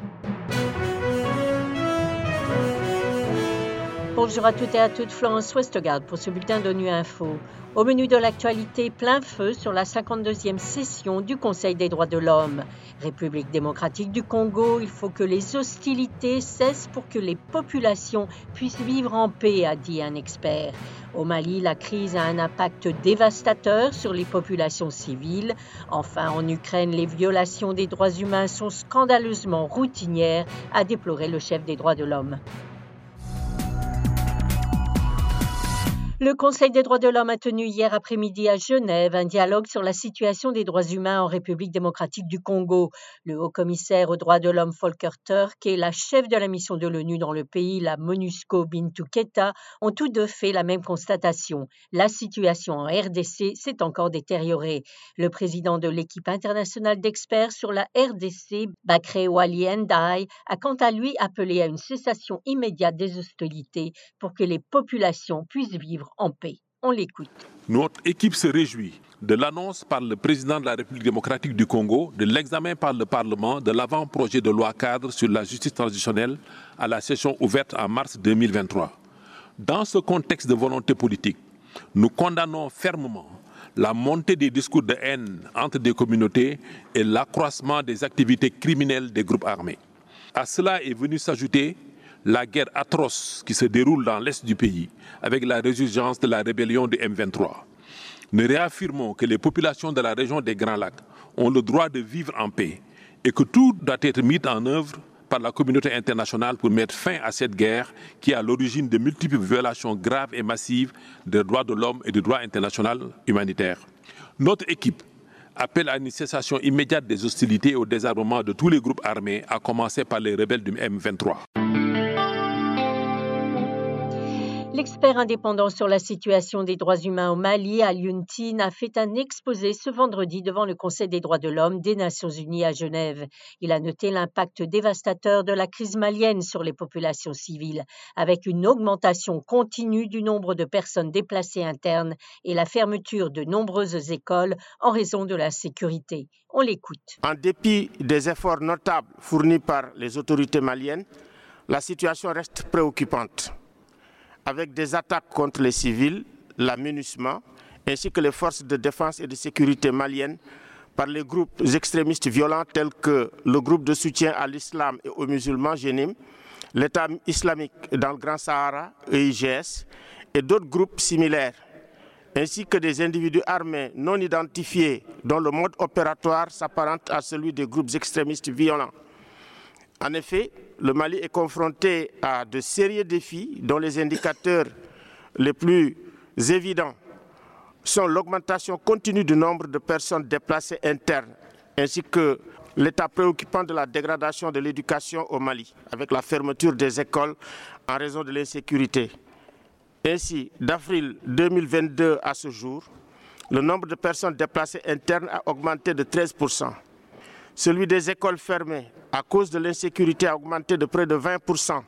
thank you Bonjour à toutes et à toutes, Florence Westgard pour ce bulletin d'ONU Info. Au menu de l'actualité, plein feu sur la 52e session du Conseil des droits de l'homme. République démocratique du Congo, il faut que les hostilités cessent pour que les populations puissent vivre en paix, a dit un expert. Au Mali, la crise a un impact dévastateur sur les populations civiles. Enfin, en Ukraine, les violations des droits humains sont scandaleusement routinières, a déploré le chef des droits de l'homme. Le Conseil des droits de l'homme a tenu hier après-midi à Genève un dialogue sur la situation des droits humains en République démocratique du Congo. Le haut-commissaire aux droits de l'homme Volker Turk et la chef de la mission de l'ONU dans le pays, la MONUSCO Bintou Keta, ont tous deux fait la même constatation. La situation en RDC s'est encore détériorée. Le président de l'équipe internationale d'experts sur la RDC, Bakre Wali Ndai, a quant à lui appelé à une cessation immédiate des hostilités pour que les populations puissent vivre en paix. On l'écoute. Notre équipe se réjouit de l'annonce par le président de la République démocratique du Congo de l'examen par le Parlement de l'avant-projet de loi cadre sur la justice transitionnelle à la session ouverte en mars 2023. Dans ce contexte de volonté politique, nous condamnons fermement la montée des discours de haine entre des communautés et l'accroissement des activités criminelles des groupes armés. À cela est venu s'ajouter la guerre atroce qui se déroule dans l'est du pays avec la résurgence de la rébellion du M23. Nous réaffirmons que les populations de la région des Grands Lacs ont le droit de vivre en paix et que tout doit être mis en œuvre par la communauté internationale pour mettre fin à cette guerre qui est à l'origine de multiples violations graves et massives des droits de l'homme et du droit international humanitaire. Notre équipe appelle à une cessation immédiate des hostilités et au désarmement de tous les groupes armés, à commencer par les rebelles du M23. L'expert indépendant sur la situation des droits humains au Mali, Aliuntine, a fait un exposé ce vendredi devant le Conseil des droits de l'homme des Nations unies à Genève. Il a noté l'impact dévastateur de la crise malienne sur les populations civiles, avec une augmentation continue du nombre de personnes déplacées internes et la fermeture de nombreuses écoles en raison de la sécurité. On l'écoute. En dépit des efforts notables fournis par les autorités maliennes, la situation reste préoccupante avec des attaques contre les civils, l'aménagement, ainsi que les forces de défense et de sécurité maliennes par les groupes extrémistes violents tels que le groupe de soutien à l'islam et aux musulmans Génim, l'État islamique dans le Grand Sahara, EIGS, et d'autres groupes similaires, ainsi que des individus armés non identifiés dont le mode opératoire s'apparente à celui des groupes extrémistes violents. En effet, le Mali est confronté à de sérieux défis dont les indicateurs les plus évidents sont l'augmentation continue du nombre de personnes déplacées internes ainsi que l'état préoccupant de la dégradation de l'éducation au Mali avec la fermeture des écoles en raison de l'insécurité. Ainsi, d'avril 2022 à ce jour, le nombre de personnes déplacées internes a augmenté de 13 celui des écoles fermées à cause de l'insécurité a augmenté de près de 20%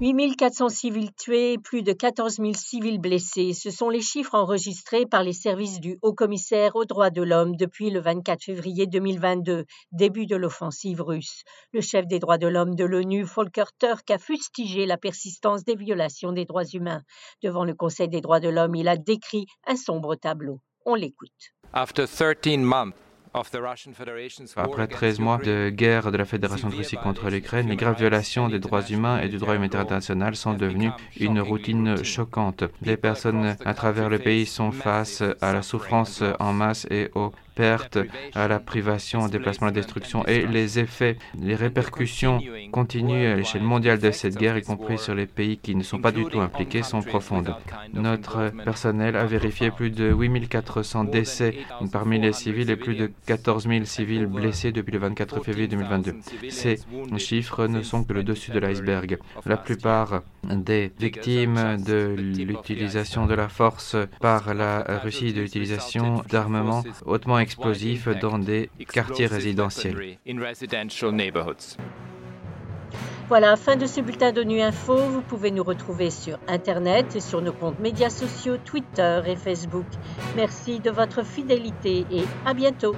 8400 civils tués et plus de 14 000 civils blessés. Ce sont les chiffres enregistrés par les services du Haut-Commissaire aux droits de l'homme depuis le 24 février 2022, début de l'offensive russe. Le chef des droits de l'homme de l'ONU, Volker Turk, a fustigé la persistance des violations des droits humains. Devant le Conseil des droits de l'homme, il a décrit un sombre tableau. On l'écoute. After 13 months après 13 mois de guerre de la Fédération de Russie contre l'Ukraine, les graves violations des droits humains et du droit humanitaire international sont devenues une routine choquante. Les personnes à travers le pays sont face à la souffrance en masse et au à la privation, au déplacement, à la destruction et les effets, les répercussions continues à l'échelle mondiale de cette guerre, y compris sur les pays qui ne sont pas du tout impliqués, sont profondes. Notre personnel a vérifié plus de 8400 décès parmi les civils et plus de 14 000 civils blessés depuis le 24 février 2022. Ces chiffres ne sont que le dessus de l'iceberg. La plupart des victimes de l'utilisation de la force par la Russie, de l'utilisation d'armements hautement explosifs dans des quartiers résidentiels. Voilà, fin de ce bulletin d'ONU Info. Vous pouvez nous retrouver sur Internet et sur nos comptes médias sociaux, Twitter et Facebook. Merci de votre fidélité et à bientôt.